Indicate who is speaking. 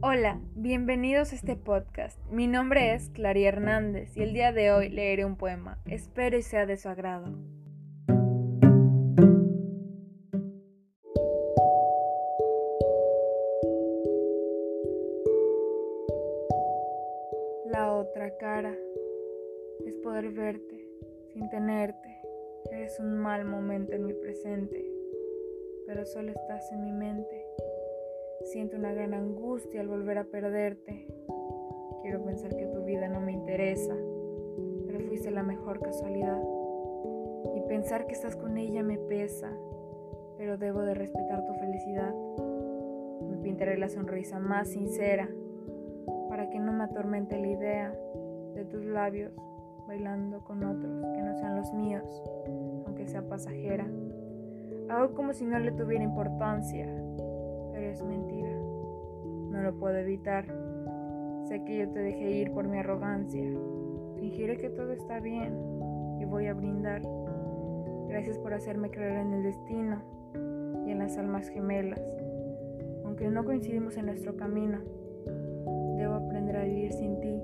Speaker 1: Hola, bienvenidos a este podcast. Mi nombre es Clary Hernández y el día de hoy leeré un poema. Espero y sea de su agrado. La otra cara es poder verte sin tenerte. Eres un mal momento en mi presente, pero solo estás en mi mente. Siento una gran angustia al volver a perderte. Quiero pensar que tu vida no me interesa, pero fuiste la mejor casualidad. Y pensar que estás con ella me pesa, pero debo de respetar tu felicidad. Me pintaré la sonrisa más sincera para que no me atormente la idea de tus labios bailando con otros que no sean los míos, aunque sea pasajera. Hago como si no le tuviera importancia, puedo evitar. Sé que yo te dejé ir por mi arrogancia. Fingiré que todo está bien y voy a brindar. Gracias por hacerme creer en el destino y en las almas gemelas. Aunque no coincidimos en nuestro camino, debo aprender a vivir sin ti.